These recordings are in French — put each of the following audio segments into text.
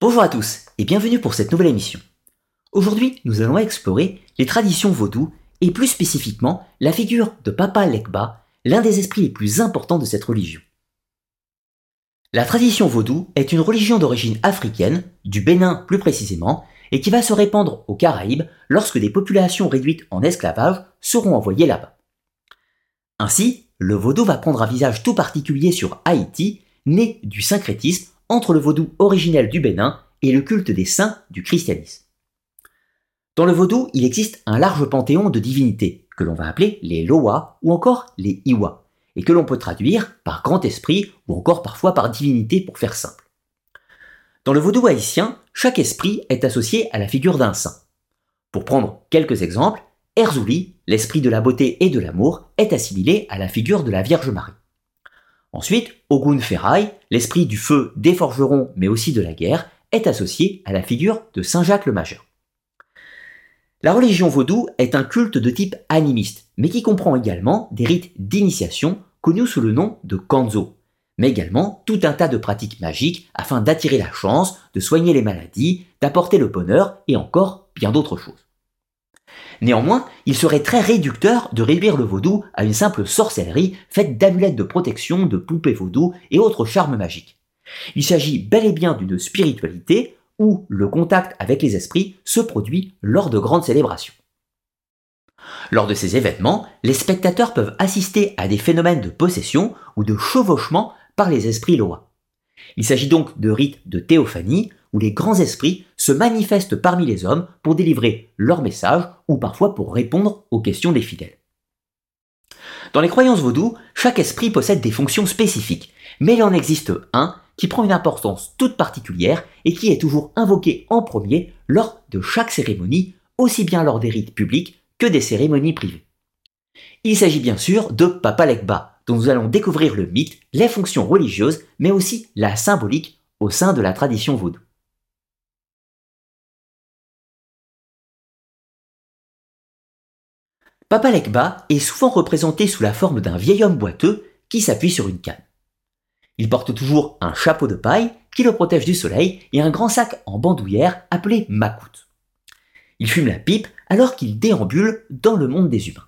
Bonjour à tous et bienvenue pour cette nouvelle émission. Aujourd'hui, nous allons explorer les traditions vaudou et plus spécifiquement la figure de Papa Lekba, l'un des esprits les plus importants de cette religion. La tradition vaudou est une religion d'origine africaine, du Bénin plus précisément, et qui va se répandre aux Caraïbes lorsque des populations réduites en esclavage seront envoyées là-bas. Ainsi, le vaudou va prendre un visage tout particulier sur Haïti, né du syncrétisme entre le vaudou originel du Bénin et le culte des saints du christianisme. Dans le vaudou, il existe un large panthéon de divinités, que l'on va appeler les Loa ou encore les Iwa, et que l'on peut traduire par grand esprit ou encore parfois par divinité pour faire simple. Dans le vaudou haïtien, chaque esprit est associé à la figure d'un saint. Pour prendre quelques exemples, Erzouli, l'esprit de la beauté et de l'amour, est assimilé à la figure de la Vierge Marie. Ensuite, Ogun Ferraille, l'esprit du feu des forgerons mais aussi de la guerre, est associé à la figure de Saint Jacques le Majeur. La religion vaudou est un culte de type animiste, mais qui comprend également des rites d'initiation connus sous le nom de kanzo, mais également tout un tas de pratiques magiques afin d'attirer la chance, de soigner les maladies, d'apporter le bonheur et encore bien d'autres choses. Néanmoins, il serait très réducteur de réduire le vaudou à une simple sorcellerie faite d'amulettes de protection, de poupées vaudou et autres charmes magiques. Il s'agit bel et bien d'une spiritualité où le contact avec les esprits se produit lors de grandes célébrations. Lors de ces événements, les spectateurs peuvent assister à des phénomènes de possession ou de chevauchement par les esprits lois. Il s'agit donc de rites de théophanie où les grands esprits se manifestent parmi les hommes pour délivrer leur message ou parfois pour répondre aux questions des fidèles. Dans les croyances vaudou, chaque esprit possède des fonctions spécifiques, mais il en existe un qui prend une importance toute particulière et qui est toujours invoqué en premier lors de chaque cérémonie, aussi bien lors des rites publics que des cérémonies privées. Il s'agit bien sûr de Papa Lekba, dont nous allons découvrir le mythe, les fonctions religieuses, mais aussi la symbolique au sein de la tradition vaudou. Papa Lekba est souvent représenté sous la forme d'un vieil homme boiteux qui s'appuie sur une canne. Il porte toujours un chapeau de paille qui le protège du soleil et un grand sac en bandoulière appelé makout. Il fume la pipe alors qu'il déambule dans le monde des humains.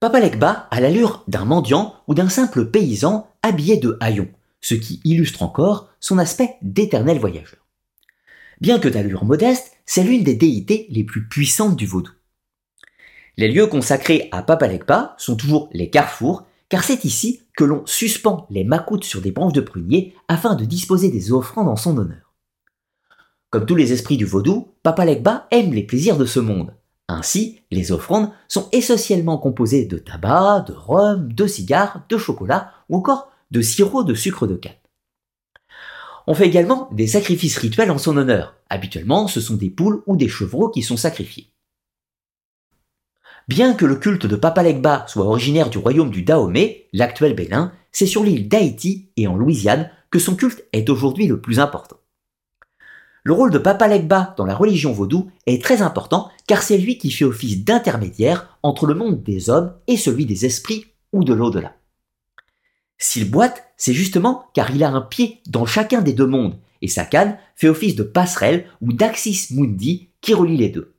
Papa Lekba a l'allure d'un mendiant ou d'un simple paysan habillé de haillons, ce qui illustre encore son aspect d'éternel voyageur. Bien que d'allure modeste, c'est l'une des déités les plus puissantes du vaudou. Les lieux consacrés à Papa Legba sont toujours les carrefours, car c'est ici que l'on suspend les macoutes sur des branches de prunier afin de disposer des offrandes en son honneur. Comme tous les esprits du vaudou, Papa Legba aime les plaisirs de ce monde. Ainsi, les offrandes sont essentiellement composées de tabac, de rhum, de cigares, de chocolat ou encore de sirop de sucre de canne. On fait également des sacrifices rituels en son honneur. Habituellement, ce sont des poules ou des chevreaux qui sont sacrifiés. Bien que le culte de Papa Legba soit originaire du royaume du Dahomey, l'actuel Bénin, c'est sur l'île d'Haïti et en Louisiane que son culte est aujourd'hui le plus important. Le rôle de Papa Legba dans la religion vaudou est très important car c'est lui qui fait office d'intermédiaire entre le monde des hommes et celui des esprits ou de l'au-delà. S'il boite, c'est justement car il a un pied dans chacun des deux mondes et sa canne fait office de passerelle ou d'axis mundi qui relie les deux.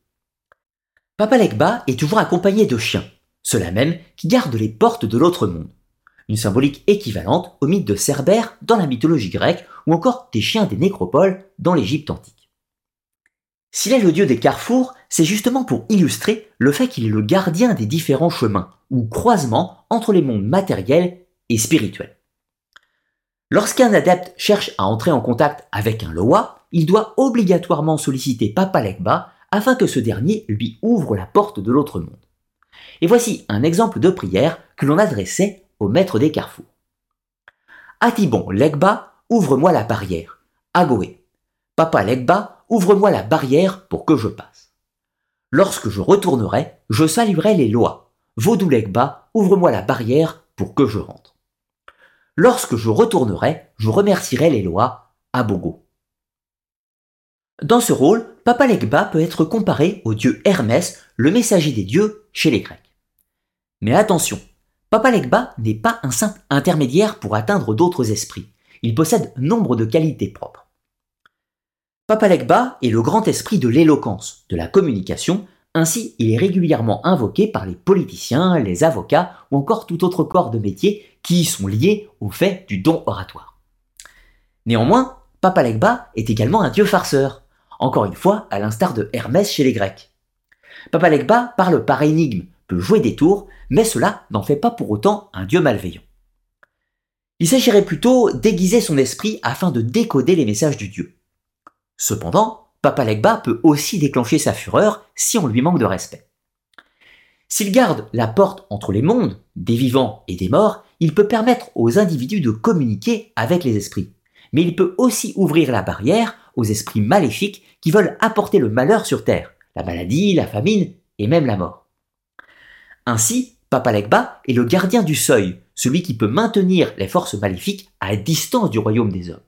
Papa Legba est toujours accompagné de chiens, ceux-là même qui gardent les portes de l'autre monde. Une symbolique équivalente au mythe de Cerbère dans la mythologie grecque ou encore des chiens des nécropoles dans l'Égypte antique. S'il est le dieu des carrefours, c'est justement pour illustrer le fait qu'il est le gardien des différents chemins ou croisements entre les mondes matériels et spirituels. Lorsqu'un adepte cherche à entrer en contact avec un Loa, il doit obligatoirement solliciter Papa Legba afin que ce dernier lui ouvre la porte de l'autre monde. Et voici un exemple de prière que l'on adressait au maître des carrefours. Atibon Legba, ouvre-moi la barrière. Agoé. Papa Legba, ouvre-moi la barrière pour que je passe. Lorsque je retournerai, je saluerai les lois. Vaudou Legba, ouvre-moi la barrière pour que je rentre. Lorsque je retournerai, je remercierai les lois. Abogo. Dans ce rôle, Papa Legba peut être comparé au dieu Hermès, le messager des dieux chez les Grecs. Mais attention, Papa Legba n'est pas un simple intermédiaire pour atteindre d'autres esprits. Il possède nombre de qualités propres. Papa Legba est le grand esprit de l'éloquence, de la communication, ainsi il est régulièrement invoqué par les politiciens, les avocats ou encore tout autre corps de métier qui sont liés au fait du don oratoire. Néanmoins, Papa Legba est également un dieu farceur, encore une fois à l'instar de Hermès chez les Grecs. Papa Legba parle par énigme, peut jouer des tours, mais cela n'en fait pas pour autant un dieu malveillant. Il s'agirait plutôt d'aiguiser son esprit afin de décoder les messages du dieu. Cependant, Papa Legba peut aussi déclencher sa fureur si on lui manque de respect. S'il garde la porte entre les mondes, des vivants et des morts, il peut permettre aux individus de communiquer avec les esprits. Mais il peut aussi ouvrir la barrière aux esprits maléfiques qui veulent apporter le malheur sur Terre, la maladie, la famine et même la mort. Ainsi, Papa Legba est le gardien du seuil, celui qui peut maintenir les forces maléfiques à distance du royaume des hommes.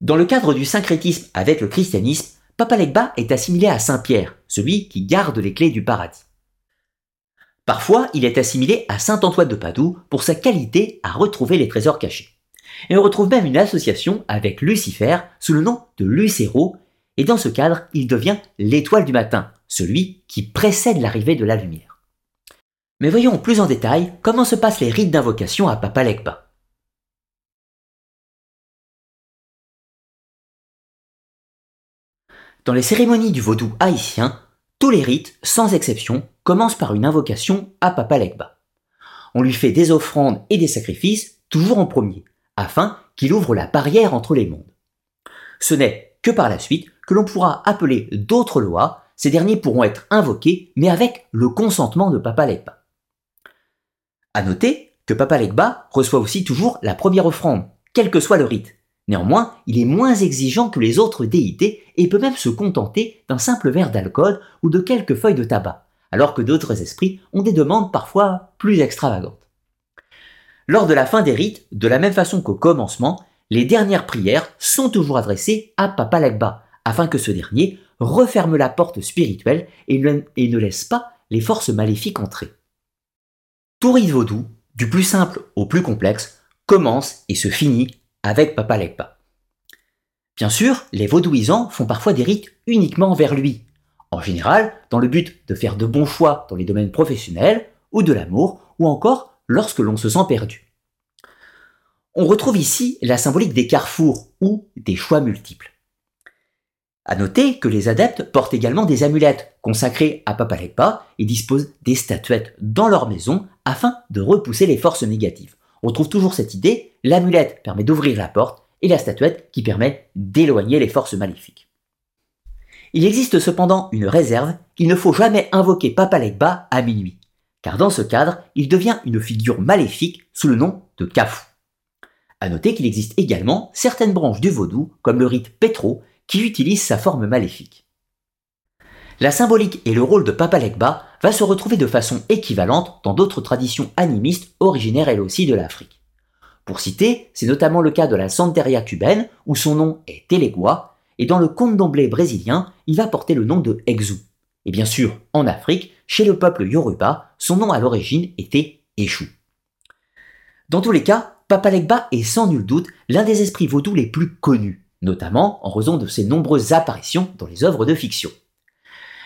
Dans le cadre du syncrétisme avec le christianisme, Papa Legba est assimilé à Saint Pierre, celui qui garde les clés du paradis. Parfois, il est assimilé à Saint Antoine de Padoue pour sa qualité à retrouver les trésors cachés. Et on retrouve même une association avec Lucifer sous le nom de Lucero, et dans ce cadre, il devient l'étoile du matin, celui qui précède l'arrivée de la lumière. Mais voyons plus en détail comment se passent les rites d'invocation à Papa Legba. Dans les cérémonies du vaudou haïtien, tous les rites, sans exception, commencent par une invocation à Papa Legba. On lui fait des offrandes et des sacrifices, toujours en premier, afin qu'il ouvre la barrière entre les mondes. Ce n'est que par la suite que l'on pourra appeler d'autres lois, ces derniers pourront être invoqués, mais avec le consentement de Papa Legba. À noter que Papa Legba reçoit aussi toujours la première offrande, quel que soit le rite. Néanmoins, il est moins exigeant que les autres déités et peut même se contenter d'un simple verre d'alcool ou de quelques feuilles de tabac, alors que d'autres esprits ont des demandes parfois plus extravagantes. Lors de la fin des rites, de la même façon qu'au commencement, les dernières prières sont toujours adressées à Papa Legba, afin que ce dernier referme la porte spirituelle et ne laisse pas les forces maléfiques entrer. Tout rite vaudou, du plus simple au plus complexe, commence et se finit avec Papa Legba. Bien sûr, les vaudouisants font parfois des rites uniquement envers lui, en général dans le but de faire de bons choix dans les domaines professionnels ou de l'amour, ou encore lorsque l'on se sent perdu. On retrouve ici la symbolique des carrefours ou des choix multiples. À noter que les adeptes portent également des amulettes consacrées à Papa Legba et disposent des statuettes dans leur maison afin de repousser les forces négatives. On trouve toujours cette idée, l'amulette permet d'ouvrir la porte et la statuette qui permet d'éloigner les forces maléfiques. Il existe cependant une réserve qu'il ne faut jamais invoquer Papa Legba à minuit, car dans ce cadre, il devient une figure maléfique sous le nom de Kafou. À noter qu'il existe également certaines branches du vaudou, comme le rite Petro, qui utilise sa forme maléfique. La symbolique et le rôle de Papa Legba va se retrouver de façon équivalente dans d'autres traditions animistes originaires elles aussi de l'Afrique. Pour citer, c'est notamment le cas de la Santeria cubaine, où son nom est Telegua, et dans le candomblé brésilien, il va porter le nom de Exu. Et bien sûr, en Afrique, chez le peuple Yoruba, son nom à l'origine était Eshu. Dans tous les cas, Papa Legba est sans nul doute l'un des esprits vaudous les plus connus, notamment en raison de ses nombreuses apparitions dans les œuvres de fiction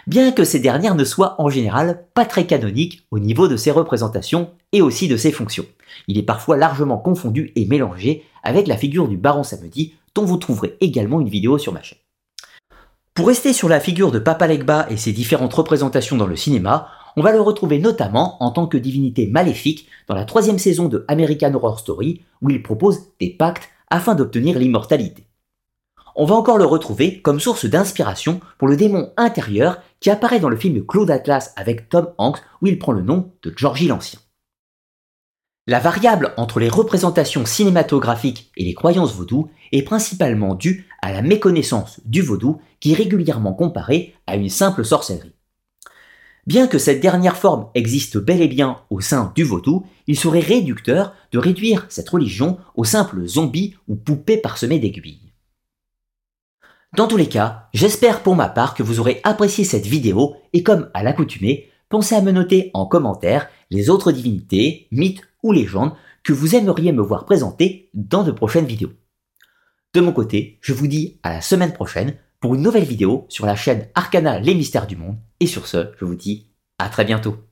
bien que ces dernières ne soient en général pas très canoniques au niveau de ses représentations et aussi de ses fonctions. Il est parfois largement confondu et mélangé avec la figure du baron Samedi, dont vous trouverez également une vidéo sur ma chaîne. Pour rester sur la figure de Papa Legba et ses différentes représentations dans le cinéma, on va le retrouver notamment en tant que divinité maléfique dans la troisième saison de American Horror Story, où il propose des pactes afin d'obtenir l'immortalité on va encore le retrouver comme source d'inspiration pour le démon intérieur qui apparaît dans le film Claude Atlas avec Tom Hanks où il prend le nom de Georgie l'Ancien. La variable entre les représentations cinématographiques et les croyances vaudou est principalement due à la méconnaissance du vaudou qui est régulièrement comparé à une simple sorcellerie. Bien que cette dernière forme existe bel et bien au sein du vaudou, il serait réducteur de réduire cette religion aux simples zombies ou poupées parsemées d'aiguilles. Dans tous les cas, j'espère pour ma part que vous aurez apprécié cette vidéo et comme à l'accoutumée, pensez à me noter en commentaire les autres divinités, mythes ou légendes que vous aimeriez me voir présenter dans de prochaines vidéos. De mon côté, je vous dis à la semaine prochaine pour une nouvelle vidéo sur la chaîne Arcana les mystères du monde. Et sur ce, je vous dis à très bientôt.